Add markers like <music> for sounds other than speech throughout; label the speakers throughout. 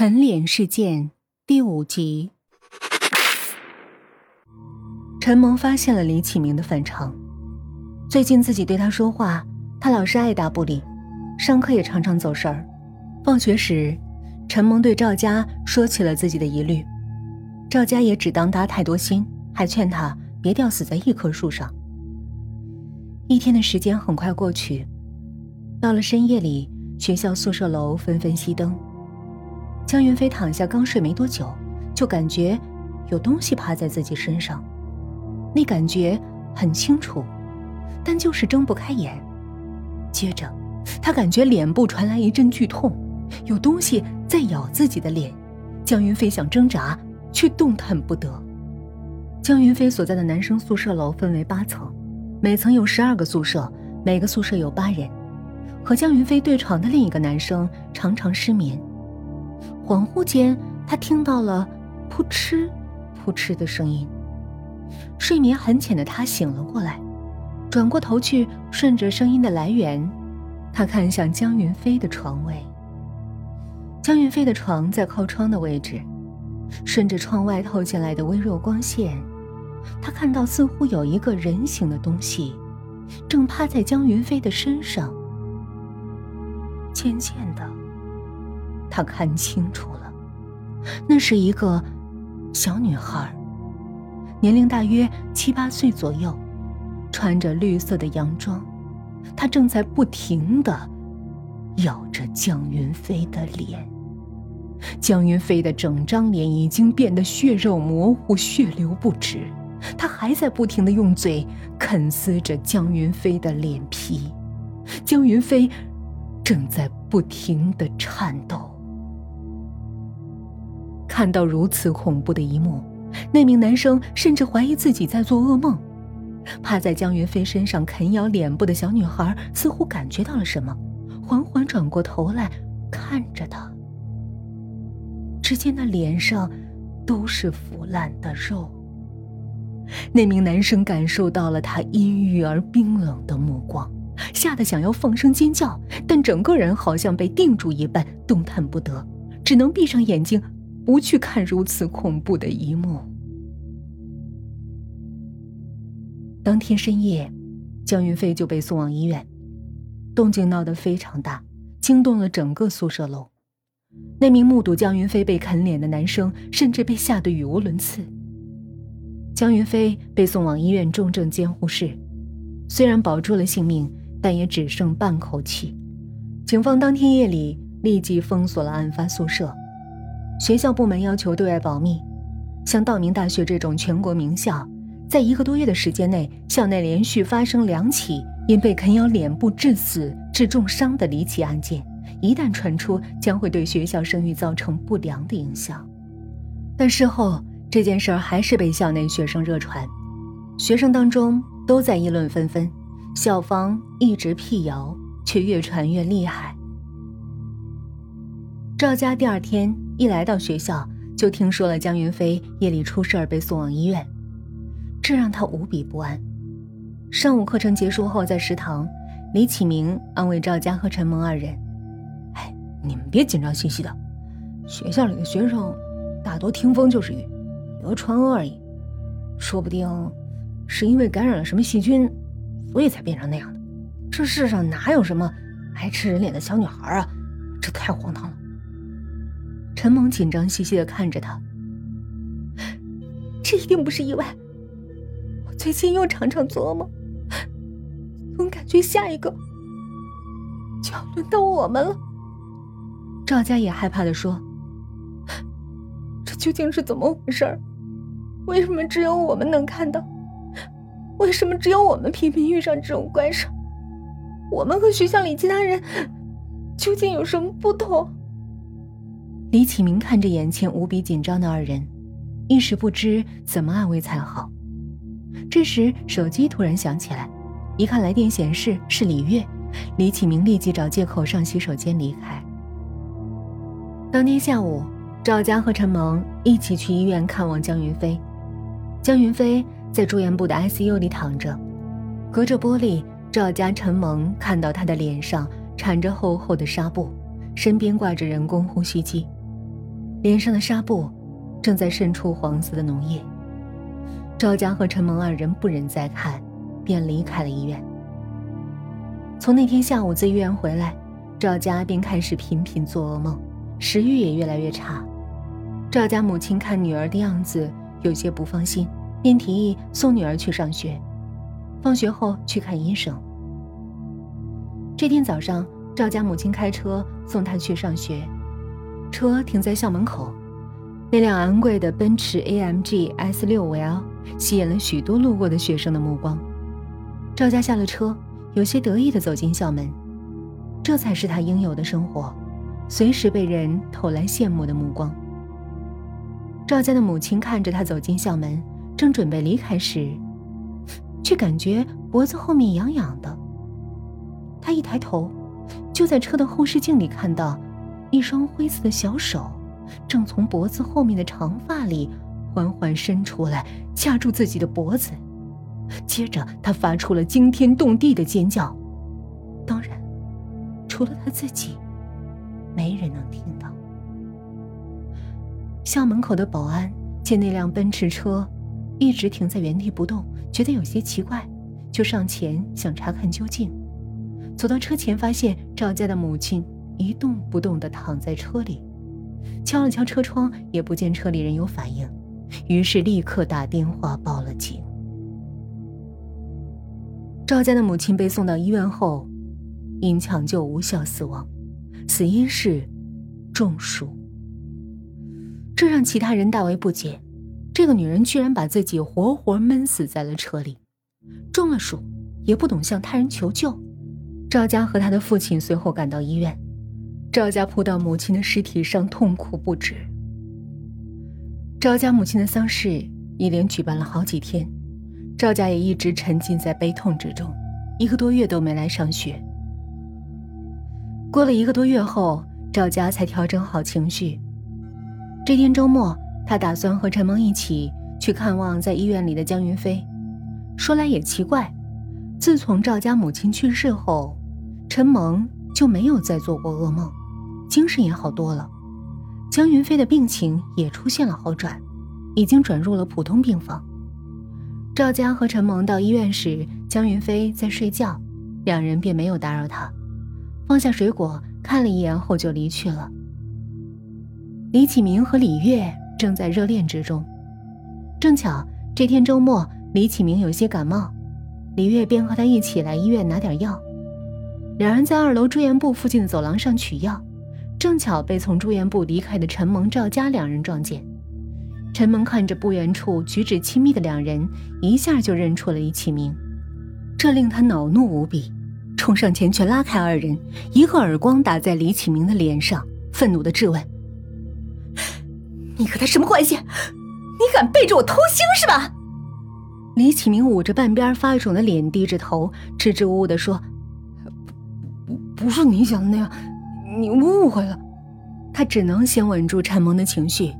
Speaker 1: 啃脸事件第五集，陈萌发现了李启明的反常。最近自己对他说话，他老是爱答不理；上课也常常走神儿。放学时，陈萌对赵家说起了自己的疑虑，赵家也只当他太多心，还劝他别吊死在一棵树上。一天的时间很快过去，到了深夜里，学校宿舍楼纷纷熄灯。江云飞躺下，刚睡没多久，就感觉有东西趴在自己身上，那感觉很清楚，但就是睁不开眼。接着，他感觉脸部传来一阵剧痛，有东西在咬自己的脸。江云飞想挣扎，却动弹不得。江云飞所在的男生宿舍楼分为八层，每层有十二个宿舍，每个宿舍有八人。和江云飞对床的另一个男生常常失眠。恍惚间，他听到了“扑哧、扑哧”的声音。睡眠很浅的他醒了过来，转过头去，顺着声音的来源，他看向江云飞的床位。江云飞的床在靠窗的位置，顺着窗外透进来的微弱光线，他看到似乎有一个人形的东西，正趴在江云飞的身上。渐渐的。他看清楚了，那是一个小女孩，年龄大约七八岁左右，穿着绿色的洋装，她正在不停的咬着江云飞的脸。江云飞的整张脸已经变得血肉模糊，血流不止，他还在不停的用嘴啃撕着江云飞的脸皮。江云飞正在不停的颤抖。看到如此恐怖的一幕，那名男生甚至怀疑自己在做噩梦。趴在江云飞身上啃咬脸部的小女孩似乎感觉到了什么，缓缓转过头来看着他。只见那脸上都是腐烂的肉。那名男生感受到了他阴郁而冰冷的目光，吓得想要放声尖叫，但整个人好像被定住一般，动弹不得，只能闭上眼睛。不去看如此恐怖的一幕。当天深夜，江云飞就被送往医院，动静闹得非常大，惊动了整个宿舍楼。那名目睹江云飞被啃脸的男生，甚至被吓得语无伦次。江云飞被送往医院重症监护室，虽然保住了性命，但也只剩半口气。警方当天夜里立即封锁了案发宿舍。学校部门要求对外保密。像道明大学这种全国名校，在一个多月的时间内，校内连续发生两起因被啃咬脸部致死、致重伤的离奇案件，一旦传出，将会对学校声誉造成不良的影响。但事后，这件事儿还是被校内学生热传，学生当中都在议论纷纷，校方一直辟谣，却越传越厉害。赵家第二天一来到学校，就听说了江云飞夜里出事儿被送往医院，这让他无比不安。上午课程结束后，在食堂，李启明安慰赵家和陈萌二人：“哎，你们别紧张兮兮的，学校里的学生大多听风就是雨，有传讹而已，说不定是因为感染了什么细菌，所以才变成那样的。这世上哪有什么爱吃人脸的小女孩啊？这太荒唐了。”陈萌紧张兮兮的看着他，这一定不是意外。我最近又常常做噩梦，总感觉下一个就要轮到我们了。赵家也害怕的说：“这究竟是怎么回事？为什么只有我们能看到？为什么只有我们频频遇上这种怪事？我们和学校里其他人究竟有什么不同？”李启明看着眼前无比紧张的二人，一时不知怎么安慰才好。这时，手机突然响起来，一看来电显示是李月，李启明立即找借口上洗手间离开。当天下午，赵家和陈萌一起去医院看望江云飞。江云飞在住院部的 ICU 里躺着，隔着玻璃，赵家、陈萌看到他的脸上缠着厚厚的纱布，身边挂着人工呼吸机。脸上的纱布正在渗出黄色的脓液。赵家和陈萌二人不忍再看，便离开了医院。从那天下午自医院回来，赵家便开始频频做噩梦，食欲也越来越差。赵家母亲看女儿的样子有些不放心，便提议送女儿去上学，放学后去看医生。这天早上，赵家母亲开车送她去上学，车停在校门口，那辆昂贵的奔驰 AMG S6L。吸引了许多路过的学生的目光。赵家下了车，有些得意地走进校门。这才是他应有的生活，随时被人投来羡慕的目光。赵家的母亲看着他走进校门，正准备离开时，却感觉脖子后面痒痒的。他一抬头，就在车的后视镜里看到一双灰色的小手，正从脖子后面的长发里。缓缓伸出来，掐住自己的脖子。接着，他发出了惊天动地的尖叫。当然，除了他自己，没人能听到。校门口的保安见那辆奔驰车一直停在原地不动，觉得有些奇怪，就上前想查看究竟。走到车前，发现赵家的母亲一动不动地躺在车里，敲了敲车窗，也不见车里人有反应。于是立刻打电话报了警。赵家的母亲被送到医院后，因抢救无效死亡，死因是中暑。这让其他人大为不解：这个女人居然把自己活活闷死在了车里，中了暑也不懂向他人求救。赵家和他的父亲随后赶到医院，赵家扑到母亲的尸体上，痛哭不止。赵家母亲的丧事一连举办了好几天，赵家也一直沉浸在悲痛之中，一个多月都没来上学。过了一个多月后，赵家才调整好情绪。这天周末，他打算和陈萌一起去看望在医院里的江云飞。说来也奇怪，自从赵家母亲去世后，陈萌就没有再做过噩梦，精神也好多了。江云飞的病情也出现了好转，已经转入了普通病房。赵家和陈萌到医院时，江云飞在睡觉，两人便没有打扰他，放下水果看了一眼后就离去了。李启明和李月正在热恋之中，正巧这天周末，李启明有些感冒，李月便和他一起来医院拿点药。两人在二楼住院部附近的走廊上取药。正巧被从住院部离开的陈萌、赵家两人撞见。陈萌看着不远处举止亲密的两人，一下就认出了李启明，这令他恼怒无比，冲上前去拉开二人，一个耳光打在李启明的脸上，愤怒的质问：“你和他什么关系？你敢背着我偷腥是吧？”李启明捂着半边发肿的脸，低着头，支支吾吾地说：“不，不是你想的那样。”你误会了，他只能先稳住陈萌的情绪。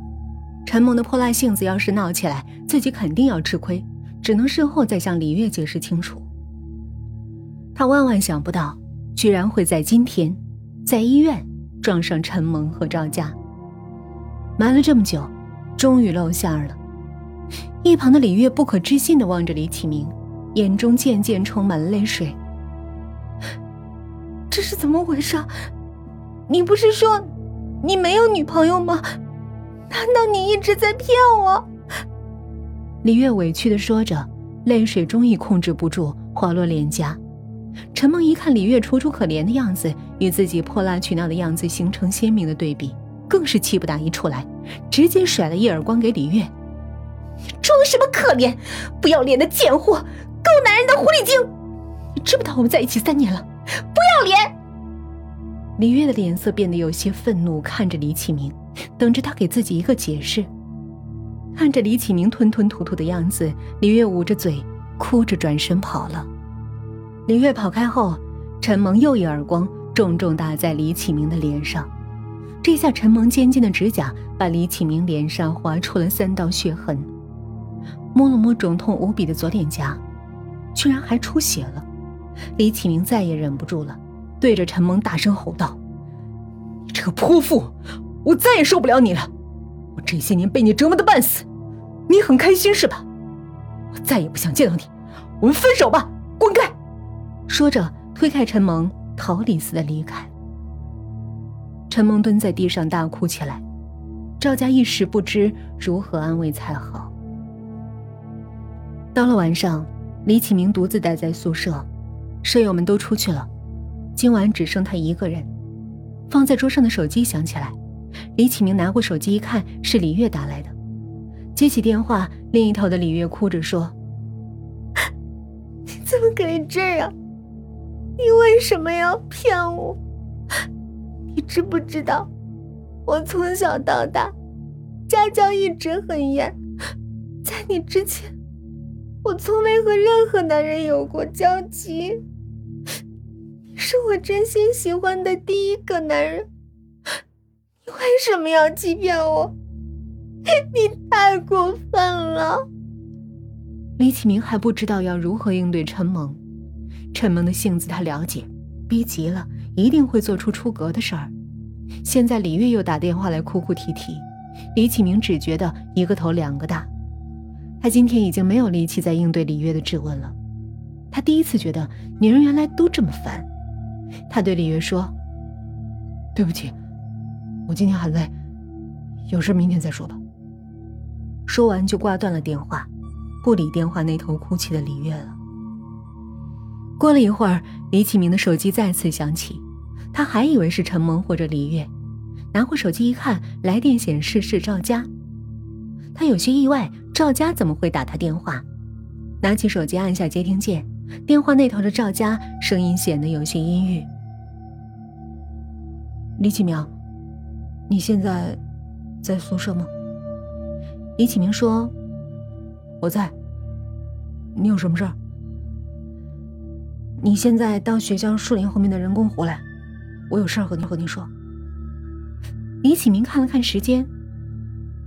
Speaker 1: 陈萌的泼辣性子要是闹起来，自己肯定要吃亏，只能事后再向李月解释清楚。他万万想不到，居然会在今天，在医院撞上陈萌和赵家。瞒了这么久，终于露馅了。<laughs> 一旁的李月不可置信地望着李启明，眼中渐渐充满了泪水。<laughs> 这是怎么回事？你不是说你没有女朋友吗？难道你一直在骗我？李月委屈的说着，泪水终于控制不住滑落脸颊。陈梦一看李月楚楚可怜的样子，与自己泼辣取闹的样子形成鲜明的对比，更是气不打一处来，直接甩了一耳光给李月：“你装什么可怜？不要脸的贱货，狗男人的狐狸精！你知不知道我们在一起三年了？不要脸！”李月的脸色变得有些愤怒，看着李启明，等着他给自己一个解释。看着李启明吞吞吐吐的样子，李月捂着嘴，哭着转身跑了。李月跑开后，陈萌又一耳光重重打在李启明的脸上。这下陈萌尖尖的指甲把李启明脸上划出了三道血痕。摸了摸肿痛无比的左脸颊，居然还出血了。李启明再也忍不住了。对着陈萌大声吼道：“你这个泼妇，我再也受不了你了！我这些年被你折磨的半死，你很开心是吧？我再也不想见到你，我们分手吧，滚开！说着，推开陈萌，逃离似的离开。陈萌蹲在地上大哭起来，赵家一时不知如何安慰才好。到了晚上，李启明独自待在宿舍，舍友们都出去了，今晚只剩他一个人。放在桌上的手机响起来，李启明拿过手机一看，是李月打来的。接起电话，另一头的李月哭着说：“
Speaker 2: 你 <laughs> 怎么可以这样？你为什么要骗我？你知不知道，我从小到大家教一直很严，在你之前。”我从没和任何男人有过交集，是我真心喜欢的第一个男人，你为什么要欺骗我？你太过分了！
Speaker 1: 李启明还不知道要如何应对陈萌，陈萌的性子他了解，逼急了一定会做出出格的事儿。现在李月又打电话来哭哭啼啼，李启明只觉得一个头两个大。他今天已经没有力气再应对李月的质问了。他第一次觉得女人原来都这么烦。他对李月说：“对不起，我今天很累，有事明天再说吧。”说完就挂断了电话，不理电话那头哭泣的李月了。过了一会儿，李启明的手机再次响起，他还以为是陈萌或者李月，拿过手机一看，来电显示是赵佳。他有些意外。赵佳怎么会打他电话？拿起手机按下接听键，电话那头的赵家声音显得有些阴郁。李启明，你现在在宿舍吗？李启明说：“我在。你有什么事儿？你现在到学校树林后面的人工湖来，我有事儿和你和你说。”李启明看了看时间，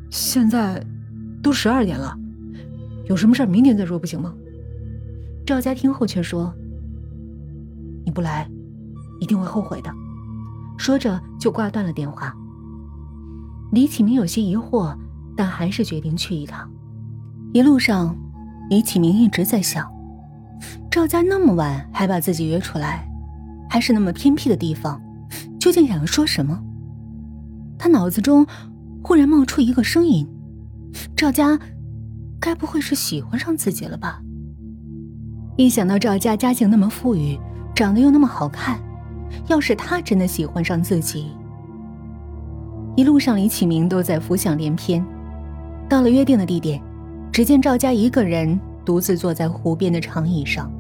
Speaker 1: 现在。都十二点了，有什么事儿明天再说不行吗？赵家听后却说：“你不来，一定会后悔的。”说着就挂断了电话。李启明有些疑惑，但还是决定去一趟。一路上，李启明一直在想：赵家那么晚还把自己约出来，还是那么偏僻的地方，究竟想要说什么？他脑子中忽然冒出一个声音。赵家，该不会是喜欢上自己了吧？一想到赵家家境那么富裕，长得又那么好看，要是他真的喜欢上自己……一路上，李启明都在浮想联翩。到了约定的地点，只见赵家一个人独自坐在湖边的长椅上。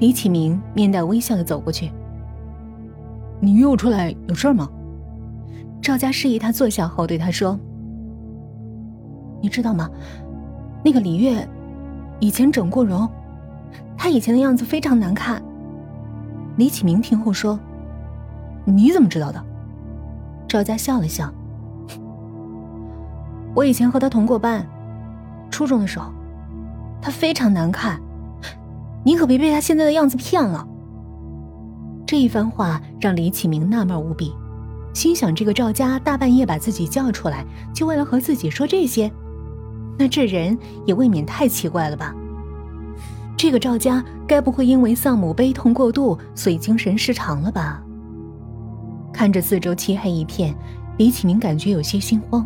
Speaker 1: 李启明面带微笑的走过去：“你约我出来有事吗？”赵家示意他坐下后，对他说。你知道吗？那个李月以前整过容，他以前的样子非常难看。李启明听后说：“你怎么知道的？”赵家笑了笑：“我以前和他同过班，初中的时候，他非常难看，你可别被他现在的样子骗了。”这一番话让李启明纳闷无比，心想：这个赵家大半夜把自己叫出来，就为了和自己说这些？那这人也未免太奇怪了吧？这个赵家该不会因为丧母悲痛过度，所以精神失常了吧？看着四周漆黑一片，李启明感觉有些心慌，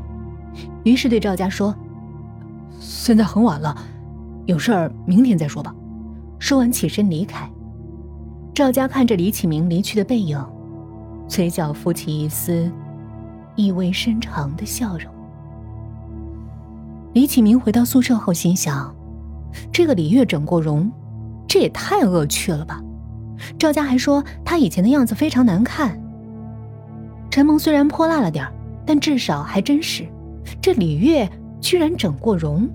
Speaker 1: 于是对赵家说：“现在很晚了，有事儿明天再说吧。”说完起身离开。赵家看着李启明离去的背影，嘴角浮起一丝意味深长的笑容。李启明回到宿舍后，心想：“这个李月整过容，这也太恶趣了吧！”赵家还说她以前的样子非常难看。陈萌虽然泼辣了点但至少还真实。这李月居然整过容。